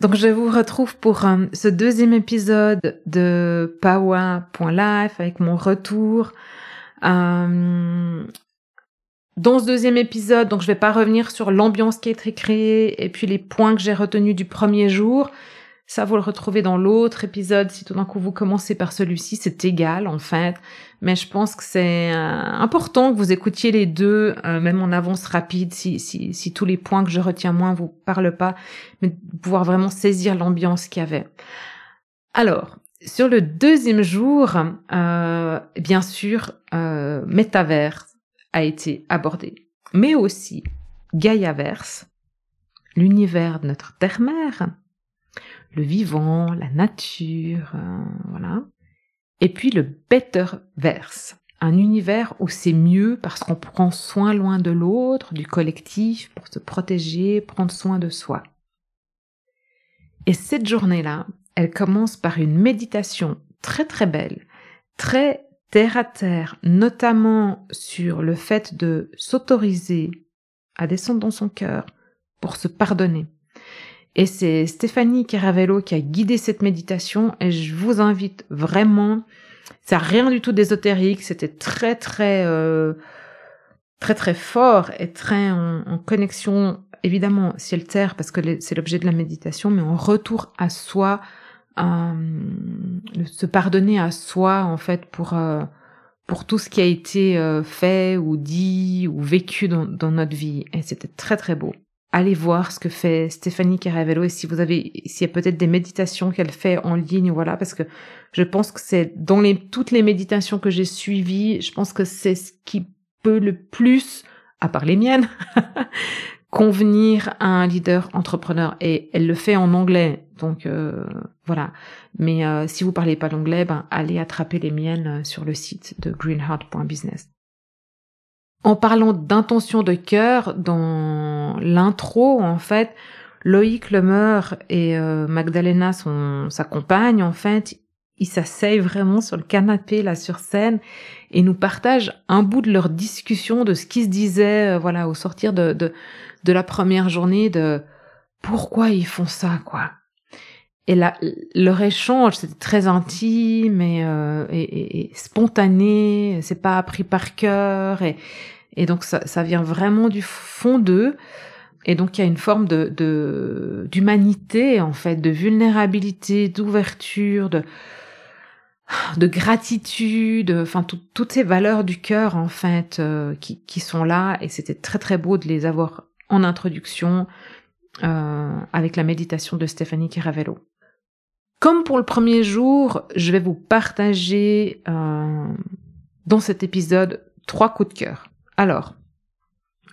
Donc je vous retrouve pour euh, ce deuxième épisode de Power.life avec mon retour euh, dans ce deuxième épisode, donc je vais pas revenir sur l'ambiance qui a été créée et puis les points que j'ai retenus du premier jour. Ça, vous le retrouvez dans l'autre épisode. Si tout d'un coup vous commencez par celui-ci, c'est égal en fait. Mais je pense que c'est euh, important que vous écoutiez les deux, euh, même en avance rapide, si, si, tous les points que je retiens moins vous parlent pas, mais pouvoir vraiment saisir l'ambiance qu'il y avait. Alors, sur le deuxième jour, euh, bien sûr, Métaverse a été abordé, mais aussi Gaiaverse, l'univers de notre terre-mère, le vivant, la nature, euh, voilà. Et puis le Betterverse, un univers où c'est mieux parce qu'on prend soin loin de l'autre, du collectif, pour se protéger, prendre soin de soi. Et cette journée-là, elle commence par une méditation très très belle, très terre à terre, notamment sur le fait de s'autoriser à descendre dans son cœur pour se pardonner. Et c'est Stéphanie Caravello qui a guidé cette méditation et je vous invite vraiment, ça rien du tout d'ésotérique, c'était très très euh, très très fort et très en, connexion évidemment ciel terre parce que c'est l'objet de la méditation, mais en retour à soi, se pardonner à soi en fait pour euh, pour tout ce qui a été euh, fait ou dit ou vécu dans notre vie et c'était très très beau. Allez voir ce que fait Stéphanie Caravello et si vous avez s'il y a peut-être des méditations qu'elle fait en ligne voilà parce que je pense que c'est dans les toutes les méditations que j'ai suivies, je pense que c'est ce qui peut le plus à part les miennes convenir à un leader entrepreneur. Et elle le fait en anglais donc euh, voilà. Mais euh, si vous parlez pas l'anglais ben allez attraper les miennes euh, sur le site de greenheart.business en parlant d'intention de cœur dans l'intro en fait Loïc Lemeur et Magdalena son sa compagne en fait ils s'asseyent vraiment sur le canapé là sur scène et nous partagent un bout de leur discussion de ce qui se disait voilà au sortir de, de de la première journée de pourquoi ils font ça, quoi. Et là, leur échange, c'était très intime et, euh, et, et, spontané, c'est pas appris par cœur, et, et donc ça, ça vient vraiment du fond d'eux. Et donc il y a une forme de d'humanité en fait, de vulnérabilité, d'ouverture, de de gratitude, enfin toutes ces valeurs du cœur en fait euh, qui, qui sont là et c'était très très beau de les avoir en introduction euh, avec la méditation de Stéphanie Caravello. Comme pour le premier jour, je vais vous partager euh, dans cet épisode trois coups de cœur. Alors,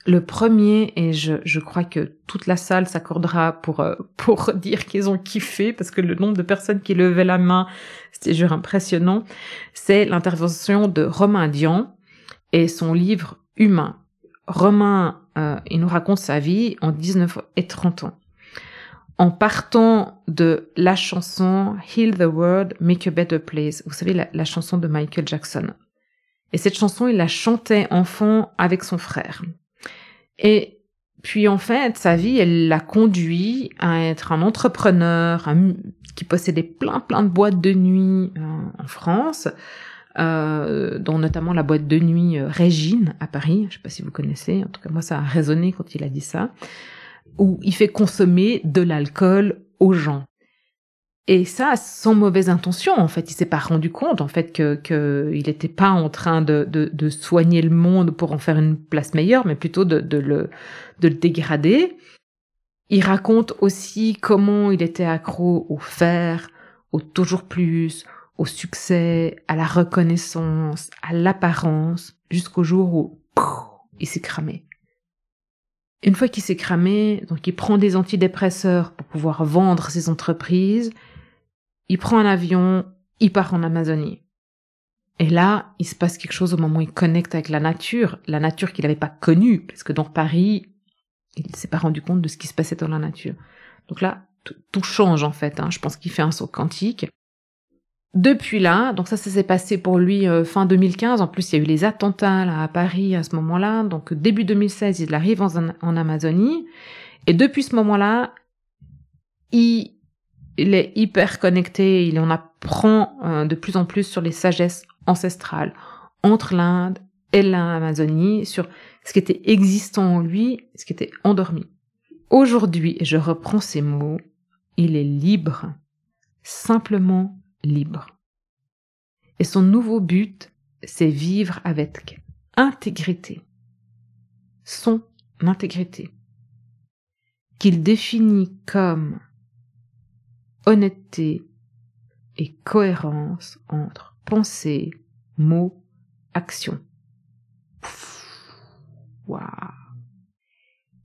le premier, et je, je crois que toute la salle s'accordera pour, euh, pour dire qu'ils ont kiffé, parce que le nombre de personnes qui levaient la main, c'était juste impressionnant, c'est l'intervention de Romain Dian et son livre Humain. Romain, euh, il nous raconte sa vie en 19 et 30 ans. En partant de la chanson Heal the World, Make a Better Place, vous savez, la, chanson de Michael Jackson. Et cette chanson, il la chantait enfant avec son frère. Et puis en fait, sa vie, elle l'a conduit à être un entrepreneur qui possédait plein plein de boîtes de nuit euh, en France, euh, dont notamment la boîte de nuit euh, Régine à Paris. Je sais pas si vous connaissez. En tout cas, moi, ça a résonné quand il a dit ça. Où il fait consommer de l'alcool aux gens. Et ça, sans mauvaise intention, en fait, il s'est pas rendu compte, en fait, que qu'il n'était pas en train de, de, soigner le monde pour en faire une place meilleure, mais plutôt de, le de dégrader. Il raconte aussi comment il était accro au fer, au toujours plus, au succès, à la reconnaissance, à l'apparence, jusqu'au jour où il s'est cramé. Une fois qu'il s'est cramé, donc il prend des antidépresseurs pour pouvoir vendre ses entreprises, il prend un avion, il part en Amazonie. Et là, il se passe quelque chose au moment où il connecte avec la nature, la nature qu'il n'avait pas connue, parce que dans Paris, il ne s'est pas rendu compte de ce qui se passait dans la nature. Donc là, tout change en fait. Hein. Je pense qu'il fait un saut quantique. Depuis là, donc ça, ça s'est passé pour lui euh, fin 2015. En plus, il y a eu les attentats là à Paris à ce moment-là. Donc début 2016, il arrive en, en Amazonie. Et depuis ce moment-là, il il est hyper connecté, il en apprend euh, de plus en plus sur les sagesses ancestrales entre l'Inde et l'Amazonie, sur ce qui était existant en lui, ce qui était endormi. Aujourd'hui, je reprends ces mots, il est libre, simplement libre. Et son nouveau but, c'est vivre avec intégrité, son intégrité, qu'il définit comme honnêteté et cohérence entre pensée, mots, action.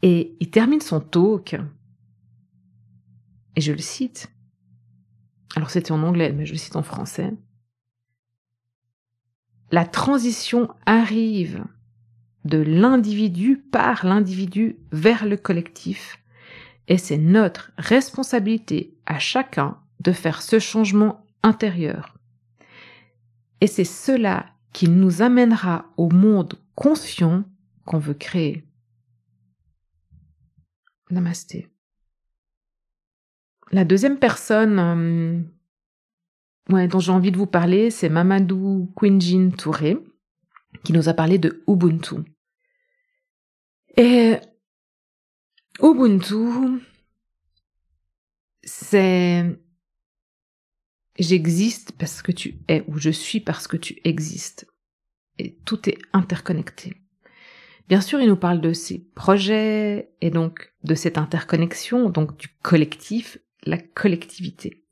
Et il termine son talk, et je le cite. Alors c'était en anglais, mais je cite en français. La transition arrive de l'individu par l'individu vers le collectif et c'est notre responsabilité à chacun de faire ce changement intérieur. Et c'est cela qui nous amènera au monde conscient qu'on veut créer. Namasté. La deuxième personne euh, dont j'ai envie de vous parler, c'est Mamadou Quinjin Touré, qui nous a parlé de Ubuntu. Et Ubuntu, c'est j'existe parce que tu es ou je suis parce que tu existes. Et tout est interconnecté. Bien sûr, il nous parle de ses projets et donc de cette interconnexion, donc du collectif, la collectivité.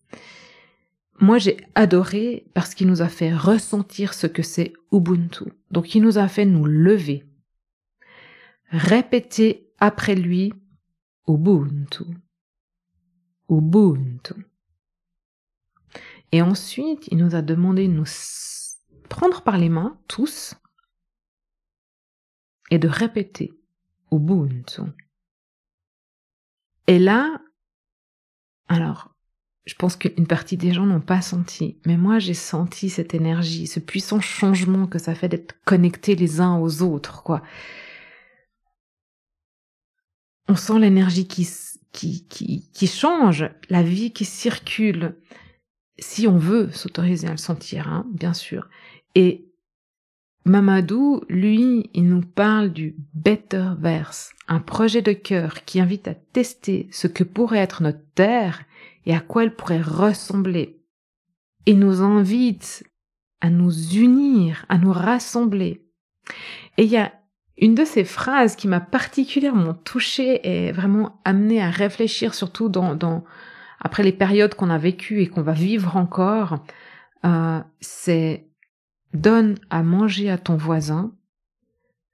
Moi, j'ai adoré parce qu'il nous a fait ressentir ce que c'est Ubuntu. Donc, il nous a fait nous lever, répéter après lui Ubuntu. Ubuntu. Et ensuite, il nous a demandé de nous prendre par les mains, tous, et de répéter Ubuntu. Et là, alors, je pense qu'une partie des gens n'ont pas senti, mais moi j'ai senti cette énergie, ce puissant changement que ça fait d'être connectés les uns aux autres, quoi on sent l'énergie qui, qui, qui, change, la vie qui circule, si on veut s'autoriser à le sentir, hein, bien sûr. Et Mamadou, lui, il nous parle du Better Verse, un projet de cœur qui invite à tester ce que pourrait être notre terre et à quoi elle pourrait ressembler. Il nous invite à nous unir, à nous rassembler. Et il y a une de ces phrases qui m'a particulièrement touchée et vraiment amenée à réfléchir, surtout dans, dans après les périodes qu'on a vécues et qu'on va vivre encore, euh, c'est donne à manger à ton voisin,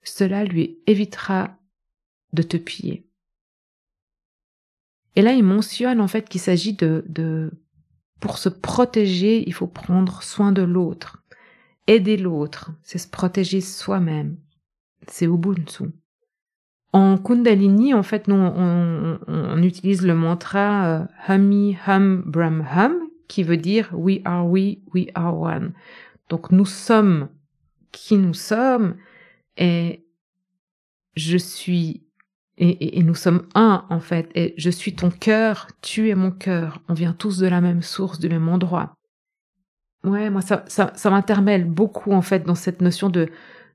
cela lui évitera de te piller. Et là, il mentionne en fait qu'il s'agit de, de, pour se protéger, il faut prendre soin de l'autre. Aider l'autre, c'est se protéger soi-même c'est Ubuntu. En Kundalini, en fait, nous, on, utilise le mantra euh, Hami Hum Brahm Hum, qui veut dire We are we, we are one. Donc nous sommes qui nous sommes et je suis et, et, nous sommes un en fait et je suis ton cœur, tu es mon cœur. On vient tous de la même source, du même endroit. ouais, moi ça, ça, ça m'intermèle beaucoup en fait dans cette notion de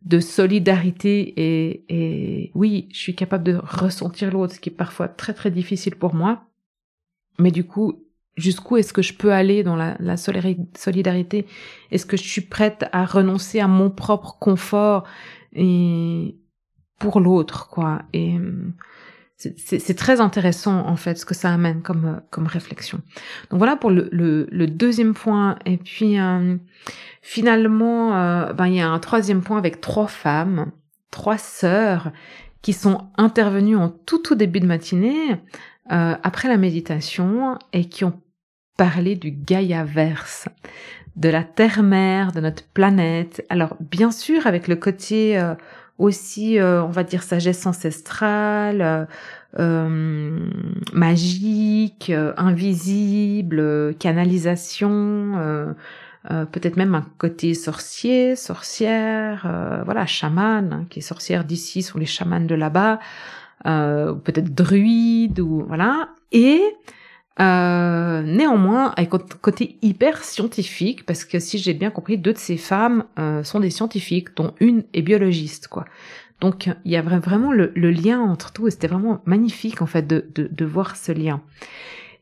de solidarité et, et oui, je suis capable de ressentir l'autre, ce qui est parfois très très difficile pour moi. Mais du coup, jusqu'où est-ce que je peux aller dans la, la solidarité? Est-ce que je suis prête à renoncer à mon propre confort et pour l'autre, quoi Et c'est très intéressant en fait ce que ça amène comme comme réflexion. Donc voilà pour le, le, le deuxième point. Et puis euh, finalement, euh, ben il y a un troisième point avec trois femmes, trois sœurs qui sont intervenues en tout tout début de matinée euh, après la méditation et qui ont parlé du Gaïa-verse, de la terre-mère, de notre planète. Alors bien sûr avec le côté euh, aussi, euh, on va dire, sagesse ancestrale, euh, euh magique, invisible, canalisation, peut-être même un côté sorcier, sorcière, voilà, chaman, hein, qui est sorcière d'ici sont les chamans de là-bas, peut-être druide ou voilà, et euh, néanmoins, avec un côté hyper scientifique, parce que si j'ai bien compris, deux de ces femmes euh, sont des scientifiques, dont une est biologiste, quoi. Donc il y a vraiment le, lien entre tout, et c'était vraiment magnifique en fait de voir ce lien.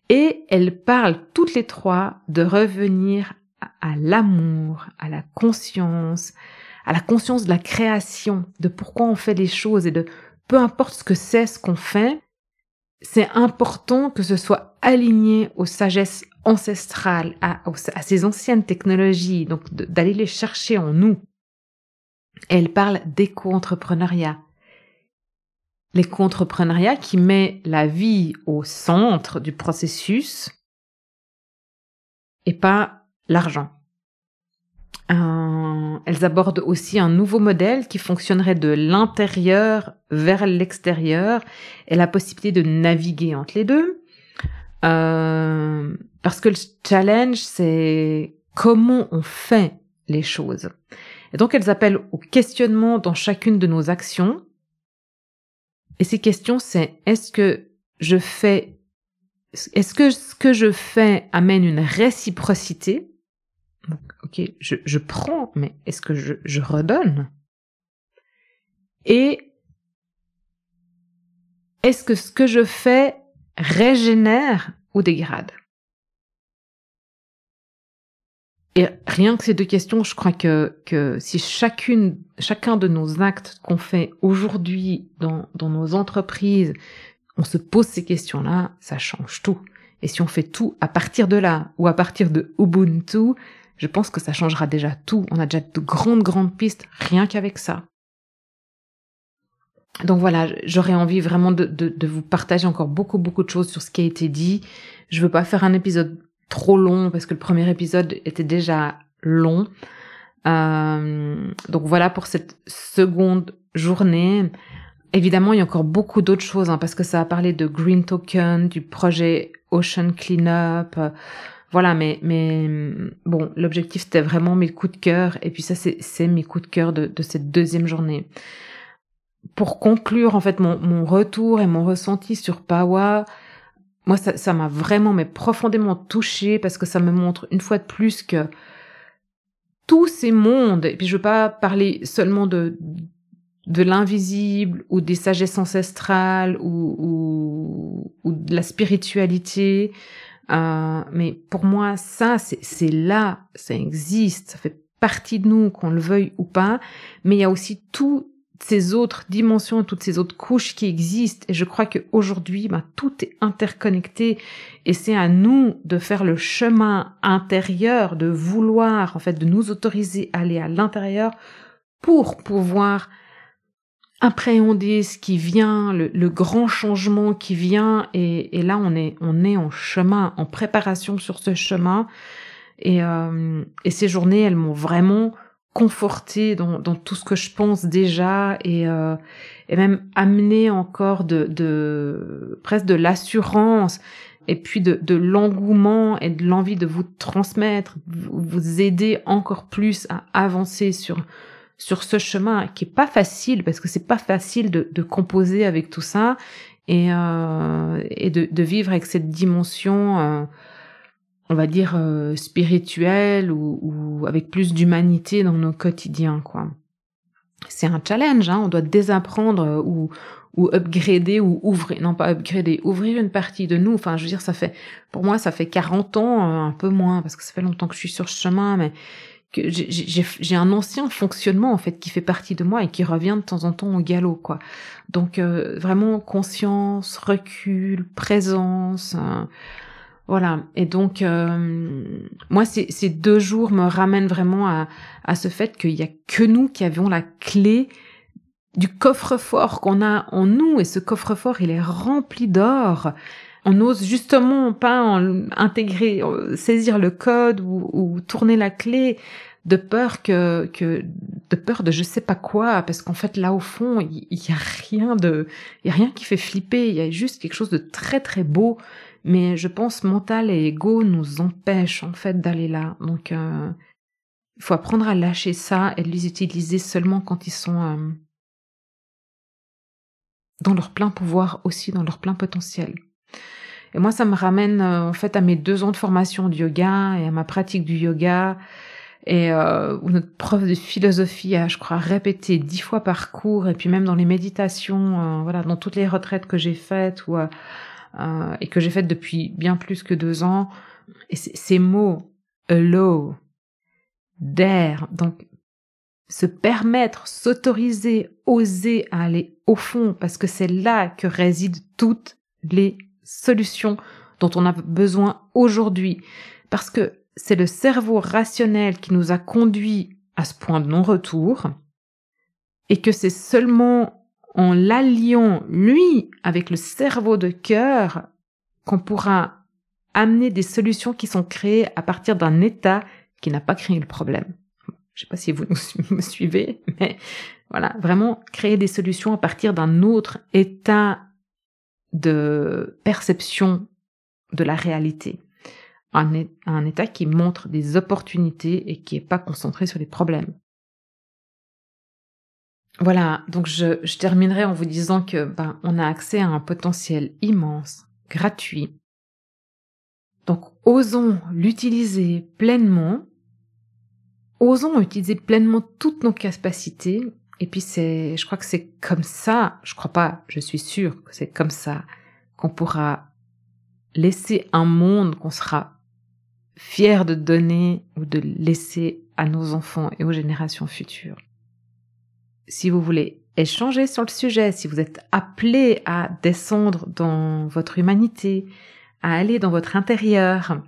Et elles parlent toutes les trois de revenir à, à l'amour, à la conscience, à la conscience de la création, de pourquoi on fait les choses et de peu importe ce que c'est ce qu'on fait, c'est important que ce soit aligné aux sagesses ancestrales, à, ces anciennes technologies, donc d'aller les chercher en nous. elle parle d'éco-entrepreneuriat. L'éco-entrepreneuriat qui met la vie au centre du processus et pas l'argent. Elles abordent aussi un nouveau modèle qui fonctionnerait de l'intérieur vers l'extérieur et la possibilité de naviguer entre les deux. Euh, parce que le challenge, c'est comment on fait les choses. Et donc elles appellent au questionnement dans chacune de nos actions. Et ces questions, c'est est-ce que je fais, est-ce que ce que je fais amène une réciprocité? Ok, je, je prends, mais est-ce que je, je redonne? Et est-ce que ce que je fais régénère ou dégrade? Et rien que ces deux questions, je crois que, que si chacune, chacun de nos actes qu'on fait aujourd'hui dans, dans nos entreprises, on se pose ces questions-là, ça change tout. Et si on fait tout à partir de là ou à partir de Ubuntu, je pense que ça changera déjà tout. On a déjà de grandes, grandes pistes rien qu'avec ça. Donc voilà, j'aurais envie vraiment de, vous partager encore beaucoup, beaucoup de choses sur ce qui a été dit. Je veux pas faire un épisode trop long parce que le premier épisode était déjà long. Euh, donc voilà pour cette seconde journée. Évidemment, il y a encore beaucoup d'autres choses hein, parce que ça a parlé de Green Token, du projet Ocean Cleanup, voilà, mais mais bon, l'objectif c'était vraiment mes coups de cœur et puis ça c'est mes coups de cœur de, de cette deuxième journée. Pour conclure en fait mon, mon retour et mon ressenti sur Pawa, moi ça m'a vraiment mais profondément touché parce que ça me montre une fois de plus que tous ces mondes et puis je veux pas parler seulement de de l'invisible ou des sagesses ancestrales ou, ou, ou de la spiritualité, euh, mais pour moi, ça, c'est là, ça existe, ça fait partie de nous, qu'on le veuille ou pas. Mais il y a aussi toutes ces autres dimensions, toutes ces autres couches qui existent. Et je crois qu'aujourd'hui, bah, tout est interconnecté. Et c'est à nous de faire le chemin intérieur, de vouloir, en fait, de nous autoriser à aller à l'intérieur pour pouvoir appréhender ce qui vient, le, grand changement qui vient, et, là on est on est en chemin, en préparation sur ce chemin, et, euh, et ces journées elles m'ont vraiment conforté dans, dans tout ce que je pense déjà et, euh, et même amené encore de, de presque de l'assurance et puis de, de l'engouement et de l'envie de vous transmettre, vous aider encore plus à avancer sur sur ce chemin qui est pas facile parce que c'est pas facile de, de, composer avec tout ça et, euh, et de, de, vivre avec cette dimension euh, on va dire, euh, spirituelle ou, ou, avec plus d'humanité dans nos quotidiens, quoi. C'est un challenge, hein, on doit désapprendre ou, ou upgrader ou ouvrir, non pas upgrader, ouvrir une partie de nous. Enfin, je veux dire, ça fait, pour moi, ça fait 40 ans, euh, un peu moins, parce que ça fait longtemps que je suis sur ce chemin, mais que j'ai un ancien fonctionnement en fait qui fait partie de moi et qui revient de temps en temps au galop quoi. Donc euh, vraiment conscience, recul, présence, euh, voilà. Et donc euh, moi ces, ces deux jours me ramènent vraiment à, à ce fait qu'il y a que nous qui avions la clé du coffre-fort qu'on a en nous et ce coffre-fort il est rempli d'or on n'ose justement pas intégrer, saisir le code ou, ou, tourner la clé de peur que, de peur de je sais pas quoi parce qu'en fait là au fond il y, a rien de y a rien qui fait flipper il y a juste quelque chose de très très beau. Mais je pense mental et ego nous empêchent en fait d'aller là. Donc euh, il faut apprendre à lâcher ça et les utiliser seulement quand ils sont euh, dans leur plein pouvoir aussi dans leur plein potentiel et moi, ça me ramène euh, en fait à mes deux ans de formation de yoga et à ma pratique du yoga. Et euh, où notre prof de philosophie a, je crois, répété dix fois par cours. Et puis même dans les méditations, euh, voilà, dans toutes les retraites que j'ai faites ou euh, et que j'ai faites depuis bien plus que deux ans, et ces mots allow, dare, donc se permettre, s'autoriser, oser aller au fond, parce que c'est là que résident toutes les solution dont on a besoin aujourd'hui. Parce que c'est le cerveau rationnel qui nous a conduit à ce point de non-retour et que c'est seulement en l'alliant, lui, avec le cerveau de cœur, qu'on pourra amener des solutions qui sont créées à partir d'un état qui n'a pas créé le problème. Je sais pas si vous me suivez, mais voilà, vraiment créer des solutions à partir d'un autre état de perception de la réalité. Un, état qui montre des opportunités et qui n'est pas concentré sur les problèmes. Voilà, donc je, je, terminerai en vous disant que ben, on a accès à un potentiel immense, gratuit. Donc osons l'utiliser pleinement, osons utiliser pleinement toutes nos capacités et puis c'est, je crois que c'est comme ça, je crois pas, je suis sûre que c'est comme ça qu'on pourra laisser un monde qu'on sera fier de donner ou de laisser à nos enfants et aux générations futures. Si vous voulez échanger sur le sujet, si vous êtes appelé à descendre dans votre humanité, à aller dans votre intérieur,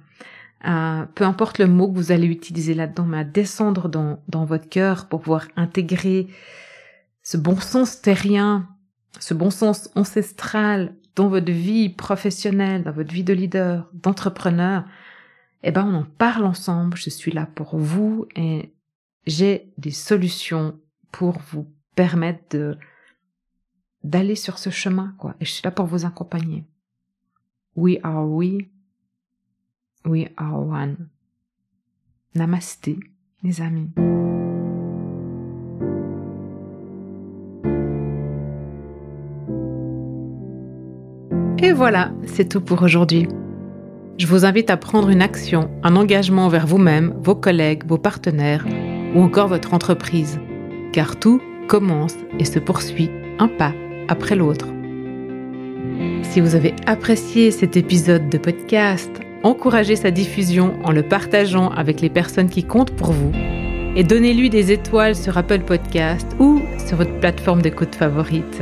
peu importe le mot que vous allez utiliser là-dedans, mais à descendre dans, dans votre cœur pour pouvoir intégrer ce bon sens terrien, ce bon sens ancestral dans votre vie professionnelle, dans votre vie de leader, d'entrepreneur, eh ben on en parle ensemble, je suis là pour vous et j'ai des solutions pour vous permettre de d'aller sur ce chemin quoi. Et je suis là pour vous accompagner. We are we We are one. Namasté, les amis. Et voilà, c'est tout pour aujourd'hui. Je vous invite à prendre une action, un engagement envers vous-même, vos collègues, vos partenaires ou encore votre entreprise, car tout commence et se poursuit un pas après l'autre. Si vous avez apprécié cet épisode de podcast, encouragez sa diffusion en le partageant avec les personnes qui comptent pour vous et donnez-lui des étoiles sur Apple Podcast ou sur votre plateforme d'écoute favorite.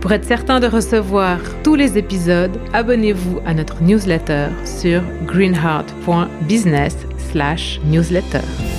Pour être certain de recevoir tous les épisodes, abonnez-vous à notre newsletter sur greenheart.business/newsletter.